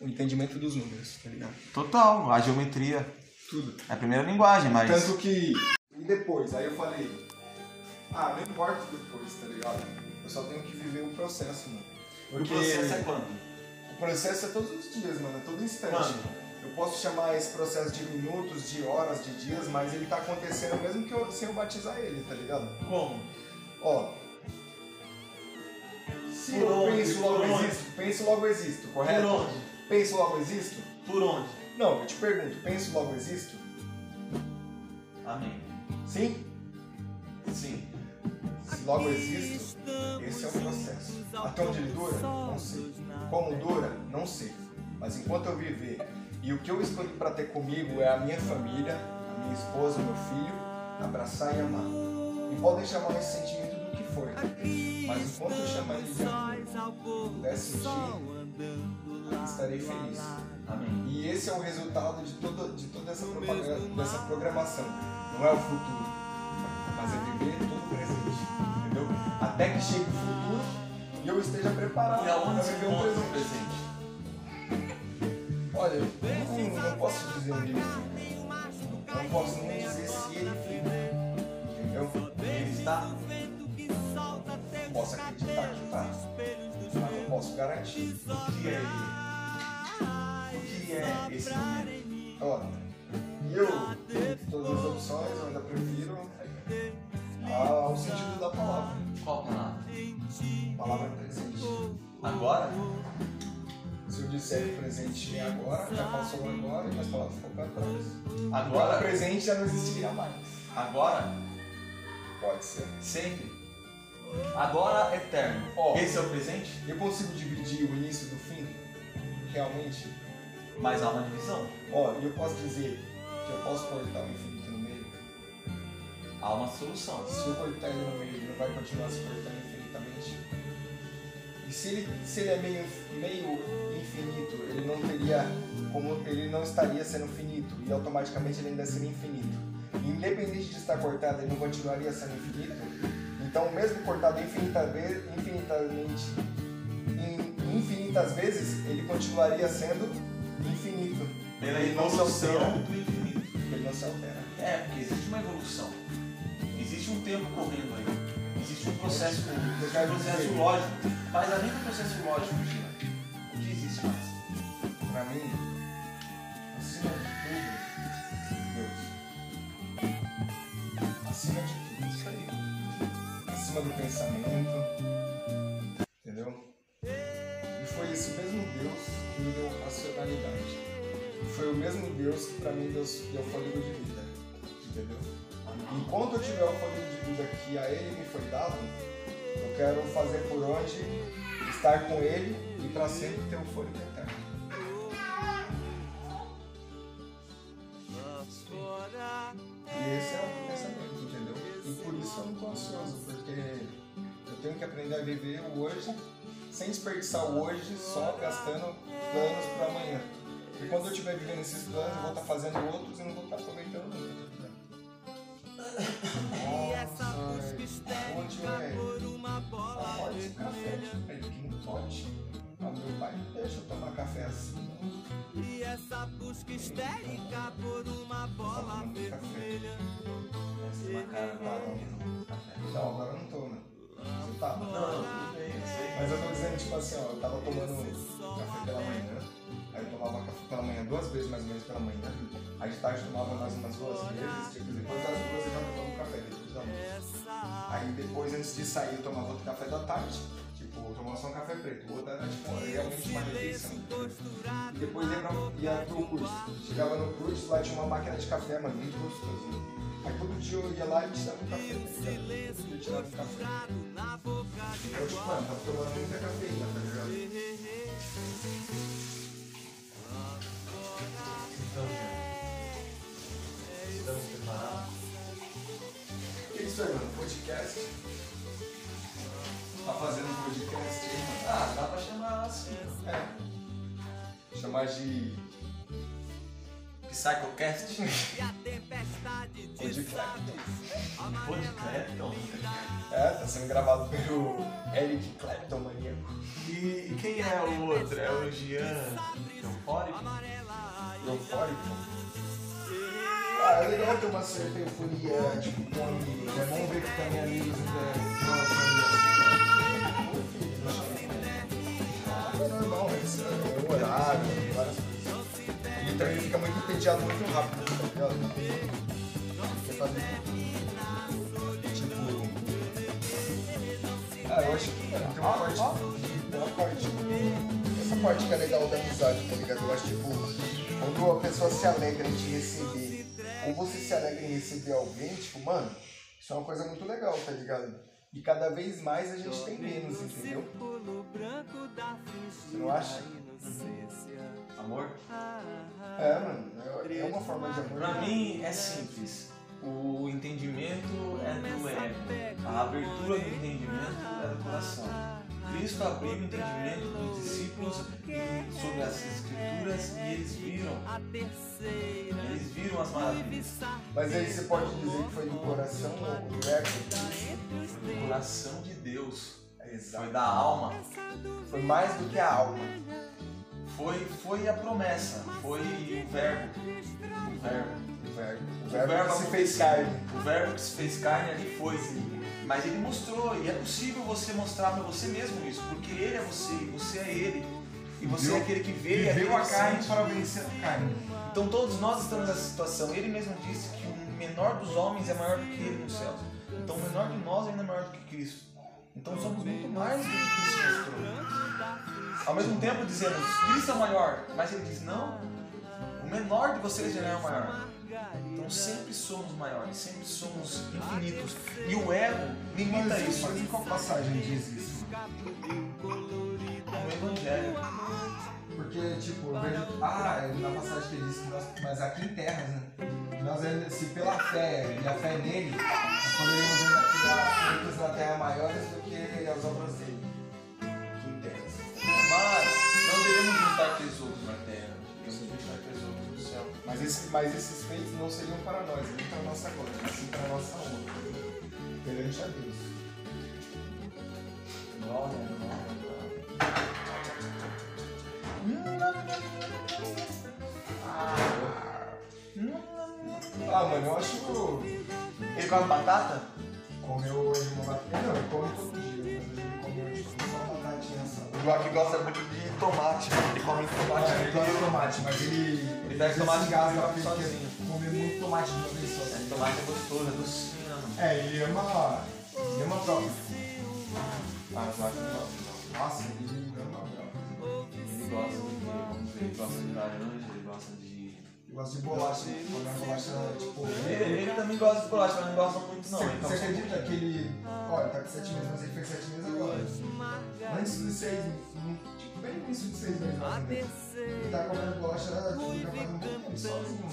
o entendimento dos números, tá ligado? Total, a geometria. Tudo. É a primeira linguagem, mas. Tanto que. E depois? Aí eu falei. Ah, não importa depois, tá ligado? Eu só tenho que viver o processo, mano. Porque O processo é quando? o processo é todos os dias, mano, é todo instante. Quando? Eu posso chamar esse processo de minutos, de horas, de dias, mas ele tá acontecendo mesmo que eu, sem eu batizar ele, tá ligado? Como? Ó. Se eu penso logo existo, penso logo existo, correto? Penso logo existo? Por onde? Não, eu te pergunto, penso logo existo? Amém. Sim? Sim. Se logo existo, esse é o processo. Até onde ele dura? Não sei. Como dura? Não sei. Mas enquanto eu viver e o que eu escolhi para ter comigo é a minha família, a minha esposa, meu filho, abraçar e amar. E podem chamar esse sentimento do que for. Mas enquanto eu chamar ele de amor, puder sentir, estarei feliz. Amém. E esse é o resultado de, todo, de toda essa, propaganda, dessa programação. Não é o futuro, mas é viver todo o presente. Entendeu? Até que chegue o futuro e eu esteja preparado para viver um o presente. presente? Olha, eu não, não posso dizer ele fica. Não posso nem dizer se ele fica. Entendeu? Ele está. Posso acreditar que tá. Mas posso garantir. O que é ele? O que é esse momento? E eu, todas as opções, eu ainda prefiro ao sentido da palavra. Qual palavra? Palavra presente. Agora? Se eu disser presente é agora, já passou agora e as palavras ficam para trás. Agora o Agora? presente já não existiria mais. Agora? Pode ser. Sempre. Agora eterno. Ó. Esse é o presente? Eu consigo dividir o início do fim? Realmente? Mas há uma divisão. Ó, e eu posso dizer que eu posso cortar o infinito no meio? Há uma solução. Se eu cortar ele no meio, ele não vai continuar se cortando infinitamente? E se ele, se ele é meio, meio infinito, ele não teria como ele não estaria sendo finito e automaticamente ele ainda seria infinito. Independente de estar cortado, ele não continuaria sendo infinito. Então, mesmo cortado infinita ve- infinitamente, in- infinitas vezes, ele continuaria sendo infinito. Pela Ele não se altera. do infinito. Ele não se altera. É, porque existe uma evolução. Existe um tempo correndo aí. Existe um processo, Eu existe um processo lógico. Mas além do processo lógico, Gina, o que existe mais? Pra mim, do pensamento. Entendeu? E foi esse mesmo Deus que me deu racionalidade. Foi o mesmo Deus que pra mim deu, deu fôlego de vida. Entendeu? Enquanto eu tiver o fôlego de vida que a Ele me foi dado, eu quero fazer por onde estar com Ele e pra sempre ter o fôlego eterno. E esse é? E não tô ansioso, porque eu tenho que aprender a viver o hoje sem desperdiçar o hoje só gastando planos para amanhã. E quando eu estiver vivendo esses planos, eu vou estar fazendo outros e não vou estar aproveitando nunca. Nossa, onde é? Só pode esse café, tipo, que não pode. Ah, meu pai não deixa eu tomar café assim, não. E essa busca histérica por uma bola tomando tipo assim, ó, eu tava tomando café pela manhã, aí eu tomava café pela manhã duas vezes mais ou menos pela manhã, aí de tarde eu tomava mais umas duas vezes, tipo, depois das duas eu já tomava um café depois da almoço. Aí depois, antes de sair, eu tomava outro café da tarde, tipo, eu tomava só um café preto, o outro era tipo, realmente uma refeição. E depois ia, ia pro curso. Chegava no curso, lá tinha uma máquina de café, mano, muito gostoso. Aí todo dia eu ia lá e tirava um café, tá dia eu tirava um café. Eu, tipo, mano, tava tomando muita cafeína, tá ligado? Então, Gina, estamos preparados? O que é isso aí, mano? Podcast? Tá fazendo um podcast aí, mano? Ah, dá pra chamar assim. É. Chamar de. Psychocast? Pod Clapton. Pod Clapton? É, tá sendo gravado pelo Eric Clapton, maníaco. E, e quem é o outro? É o Jean Eufórico? Eufórico. Ah, é legal ter uma certa euforia, tipo, com. É bom ver que também amigos é, não, É normal, mas é o horário, várias coisas. E também fica muito entediado muito rápido, tá ligado? Fazer. Tipo. Ah, eu acho que tem uma parte. Tem uma parte. Essa parte que é legal da amizade, tá ligado? Eu acho tipo. Quando a pessoa se alegra em te receber, ou você se alegra em receber alguém, tipo, mano, isso é uma coisa muito legal, tá ligado? E cada vez mais a gente tem menos, entendeu? Você não acha? Amor? É, mano, é é uma forma de amor. Pra mim é simples. O entendimento é do ego. A abertura do entendimento é do coração. Cristo abriu o entendimento dos discípulos sobre as escrituras e eles viram. Eles viram as maravilhas. Mas aí você pode dizer que foi do coração ou do ego? Foi do coração de Deus. Foi Exato. da alma. Foi mais do que a alma. Foi, foi a promessa. Foi o verbo. O verbo. O verbo. O O verbo, verbo que se fez aconteceu. carne. O verbo que se fez carne ali foi. Mas ele mostrou, e é possível você mostrar pra você mesmo isso, porque ele é você, e você é ele. E você Viveu- é aquele que e aquele Viveu a carne para vencer a carne. Então todos nós estamos nessa situação. Ele mesmo disse que o menor dos homens é maior do que ele nos céus. Então o menor de nós ainda é maior do que Cristo. Então somos muito mais do que Cristo mostrou. Ao mesmo tempo dizemos, Cristo é o maior, mas ele diz, não, o menor de vocês já é o maior. Então sempre somos maiores, sempre somos infinitos. E o ego limita Mas, isso. mas em qual passagem diz isso? No Evangelho. Porque, tipo, eu vejo. Ah, é na passagem que ele diz que nós. Mas aqui em terras, né? Nós, ainda- se pela fé e a fé nele, nós poderíamos ainda criar na terra maiores do que as obras dele. Aqui em terras. Mas não devemos juntar tesouros no céu. Mas, esse- mas esses feitos não seriam para nós, nem para a nossa glória, mas sim para a nossa honra. Perante a Deus. Glória, glória, glória. Ah, mano, eu acho que Ele come batata? comeu hoje uma batata. Não, ele come todo dia, mas ele comeu tipo, só uma batatinha só. O Glock gosta muito de tomate, ele come tomate ele gosta de tomate, mas ele. Ele pega tomate e gasta come porque sozinho. ele comer muito tomate de uma vez só. É, tomate é gostoso, é docinho, né? É, ele ama. Ele ama próprio. Ah, eu acho que não. Nossa, ele ama próprio. Ele gosta de? Vamos ver, ele gosta de laranja, ele gosta de. Ele gosta de bolacha. Comer bolacha, tipo. Ele, ele também gosta de bolacha, mas não gosta muito não. Você, Então, você acredita que ele. Olha, tá com 7 meses, mas ele fez 7 meses agora. Antes dos 6, tipo, bem no início de 6 meses mais ou menos. Ele tá comendo bolacha, tipo, já faz um sozinho.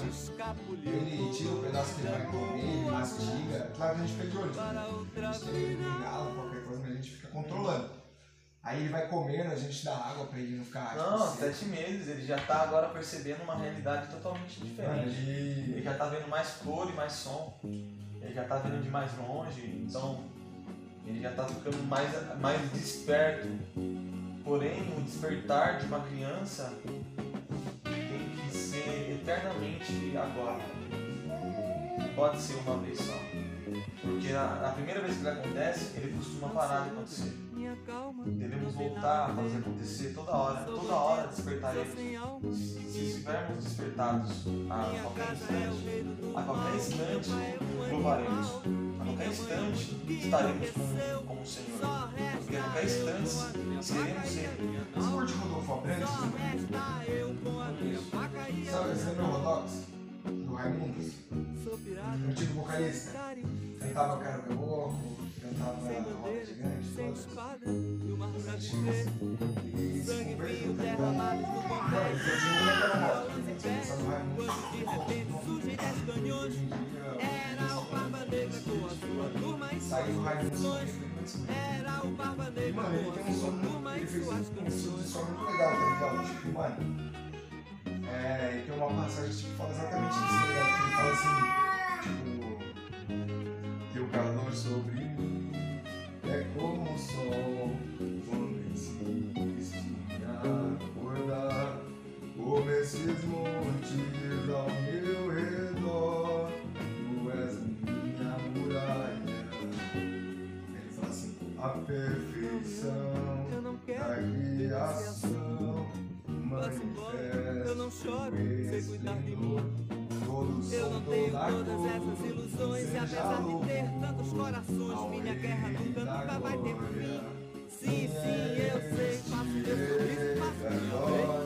Ele tira o pedaço que ele vai comer, ele mastiga. Claro que a gente fica de olho. A gente tem bengala, qualquer coisa, mas a gente fica controlando. Aí ele vai comendo, a gente dá água pra ele não ficar. Não, tipo, sete meses, ele já tá agora percebendo uma realidade totalmente diferente. Ele ele. já tá vendo mais cor e mais som. Ele já tá vendo de mais longe, então ele já tá ficando mais, mais desperto. Porém, o despertar de uma criança tem que ser eternamente agora. Pode ser uma vez só. Porque a, primeira vez que ele acontece, ele costuma parar de acontecer. Devemos voltar a fazer acontecer toda hora. Toda hora despertaremos. Se estivermos despertados a qualquer instante, a qualquer instante louvaremos. A qualquer instante estaremos com, com o Senhor. Porque a qualquer instante seremos Ele. Você curte Rodolfo Abrantes? Sabe, você lembra o Rodox? Do Raimundos? O antigo vocalista. Cantava Cara Meu Louco, cantava Roda Gigante, todas. As antigas. E se? Mano, ele tinha um moleque era moto. Começava no Raimundos. Hoje em dia, saiu o Raimundos e, mano, ele tem um som muito. Ele fez um som muito legal, tá ligado? Tipo, mano. É, tem uma passagem que tipo, fala exatamente isso, tá ligado? Que ele fala assim, Eu não choro, sei cuidar de mim. Eu não tenho toda todas essas ilusões E apesar de ter tantos corações Minha guerra nunca, nunca vai ter fim Sim, sim, eu sei, faço meu sorriso, faço minha lei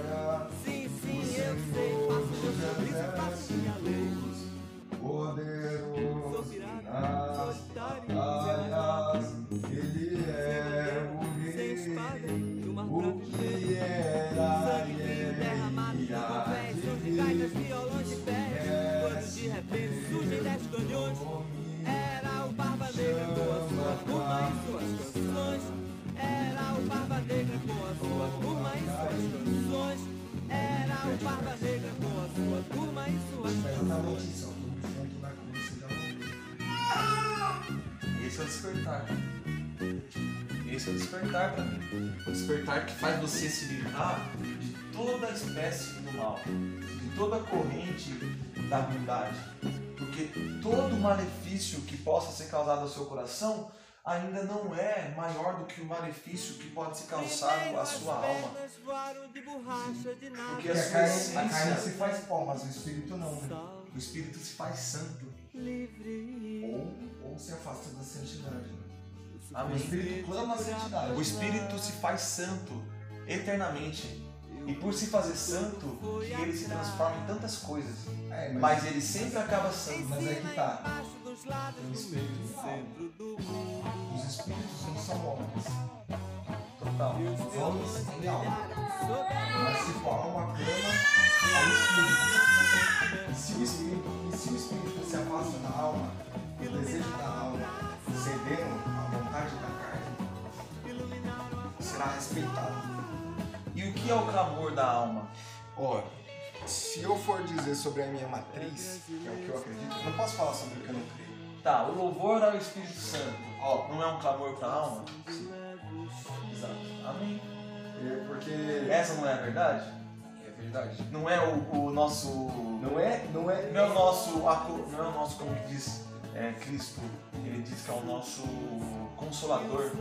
despertar mim. O despertar que faz você se livrar de toda espécie do mal, de toda corrente da ruindade. Porque todo malefício que possa ser causado ao seu coração ainda não é maior do que o malefício que pode ser causado à sua alma. Porque a sua carne, a carne se essência, faz pó, mas o espírito não. né? o espírito se faz santo. Ou, ou se afasta da santidade. Né? O Amém. espírito clama a santidade. O espírito se faz santo eternamente. E por se fazer santo, que ele se transforma em tantas coisas. É, Mas ele sempre acaba santo. Mas é que tá. Tem espírito e. Os espíritos não são homens. Total. Os homens têm alma. Mas tipo, a alma clama ao espírito. E se o espírito, e se o espírito se afasta da alma, o desejo da alma, cedendo será respeitado. E o que é o clamor da alma? Ora, se eu for dizer sobre a minha matriz, que é o que eu acredito, eu não posso falar sobre o que eu não creio. Tá, o louvor ao Espírito Santo. Ó, não é um clamor para a alma? Exato. Amém. É Porque Essa não é a verdade? é verdade. Não é o, o nosso. Não é, não é, Não é o nosso. Não é o nosso, como que diz? É, Cristo. Ele diz que é o nosso consolador.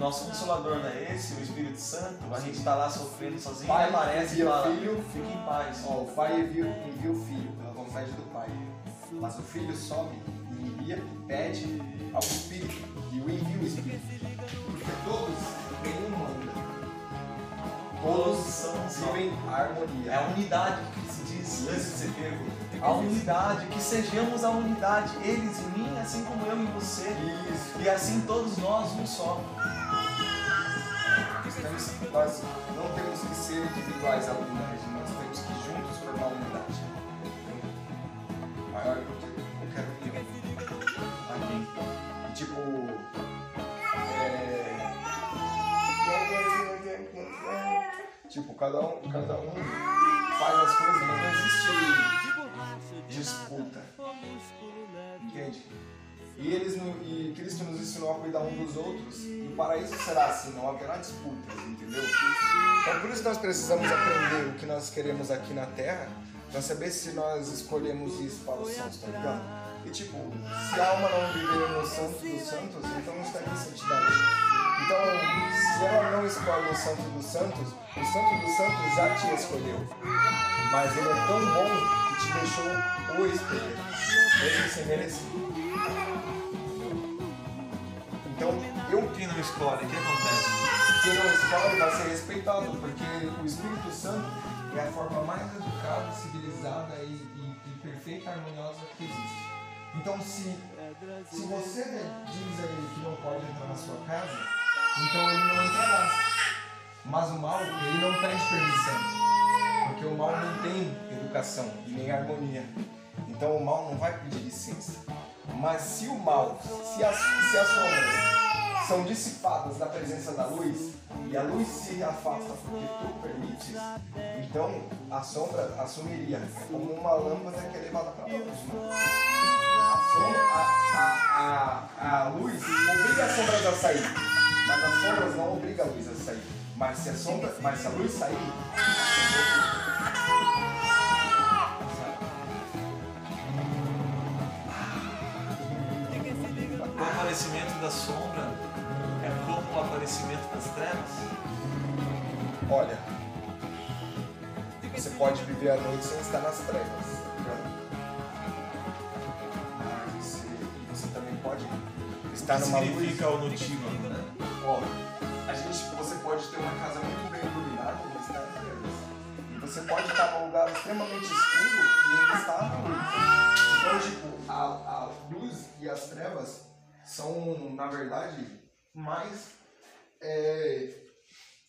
Nosso consolador não é esse, o Espírito Santo. A gente tá lá sofrendo sozinho Pai e aparece e fala: filho. Fique em paz. Ó, o pai envia, envia o filho pela vontade do pai. Mas o filho sobe e envia, pede ao espírito e o envia o espírito. Porque todos, nenhum manda. Todos são só. vivem a É harmonia. a unidade que se diz antes de ser pego. A unidade, que sejamos a unidade. Eles em mim, assim como eu em você. Isso. E assim todos nós, um só. Nós, temos- nós não temos que ser individuais a unidade, nós temos que juntos formar a unidade. Maior do que qualquer união. Amém. E, tipo. É... Tipo, cada um, cada um faz as coisas, mas não existe disputa. Entende? E, eles, e Cristo nos ensinou a cuidar um dos outros, e o paraíso será assim, não haverá disputas, entendeu? Então por isso nós precisamos aprender o que nós queremos aqui na Terra, pra saber se nós escolhemos isso para os santos, tá ligado? E tipo, se a alma não viver no santo dos santos, então não estaria em santidade. Então, se ela não escolhe o santo dos santos, o santo dos santos já te escolheu. Mas ele é tão bom te deixou o escolher, mesmo sem merecer. Então, eu Quem não escolhe, o que acontece? quem não escolhe vai ser respeitado, porque o Espírito Santo é a forma mais educada, civilizada e, e- e perfeita, harmoniosa que existe. Então, se, se você diz a ele que não pode entrar na sua casa, então ele não entrará. Mas o mal, ele não pede permissão, porque o mal não tem educação e nem harmonia. Então o mal não vai pedir licença. Mas se o mal, se as, se as sombras, são dissipadas na presença da luz e a luz se afasta porque tu permites, então a sombra assumiria como uma lâmpada que é levada para a, a, a, a luz obriga as sombras a sair, mas as sombras não obrigam a luz a sair. Mas se a, sombra, mas se a luz sair, da sombra é como o aparecimento das trevas? olha, você pode viver a noite sem estar nas trevas. Mas você, você também pode estar numa luz. significa o notívago, né? Ó, a gente, você pode ter uma casa muito bem iluminada e estar em trevas. E você pode estar num lugar extremamente escuro e ainda estar na luz. Então, tipo, a, a luz e as trevas são, na verdade, mais é,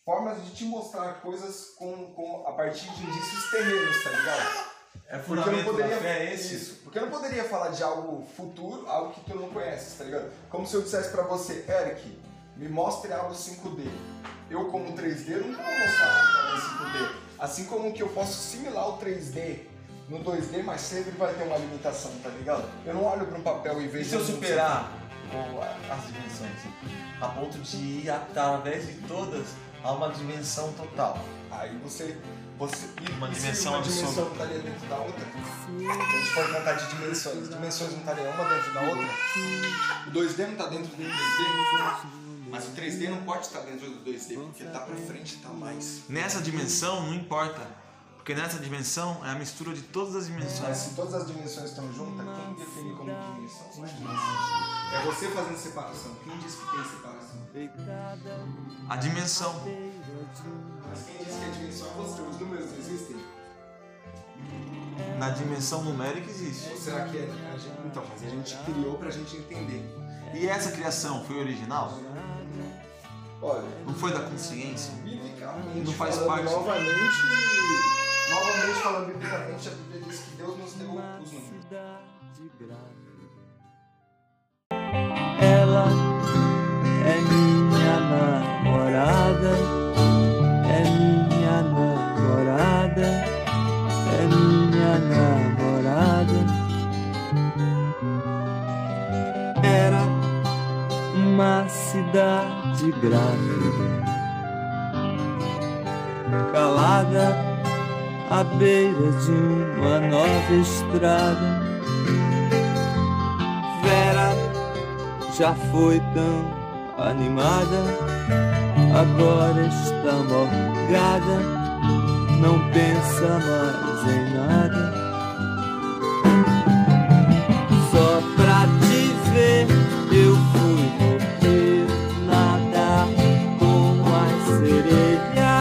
formas de te mostrar coisas com, com, a partir de indícios terrenos, tá ligado? É Porque eu não poderia é esse? Isso. Porque eu não poderia falar de algo futuro, algo que tu não conheces, tá ligado? Como se eu dissesse pra você, Eric, me mostre algo 5D. Eu como 3D nunca vou mostrar algo pra mim 5D. Assim como que eu posso assimilar o 3D no 2D, mas sempre vai ter uma limitação, tá ligado? Eu não olho pra um papel e E vejo... se eu superar as dimensões? A ponto de ir através de todas a uma dimensão total. Aí você. você Uma dimensão uma dimensão não estaria dentro da outra. Se a gente for contar de dimensões, dimensões não estariam uma dentro da outra. O 2D não está dentro do 3D. Mas o 3D não pode estar dentro do 2D, porque tá pra frente, tá mais. Nessa dimensão não importa, porque nessa dimensão é a mistura de todas as Mas dimensões. se todas as dimensões estão juntas, quem define como dimensão? É você fazendo separação. Quem disse que tem separação? A dimensão. Mas quem disse que a dimensão é você? Os números existem? Na dimensão numérica existe. Ou será que é? a gente- Então, mas a gente criou pra gente entender. E essa criação foi original? Olha, Não foi da consciência? Não faz parte. novamente, novamente falando biblicamente, a Bíblia diz que Deus nos deu os números. Ela é minha namorada, é minha namorada, é minha namorada. Era uma cidade grávida, calada à beira de uma nova estrada. Vera já foi tão animada, agora está morgada, não pensa mais em nada. Só pra te ver, eu fui morrer, nadar com as sereias.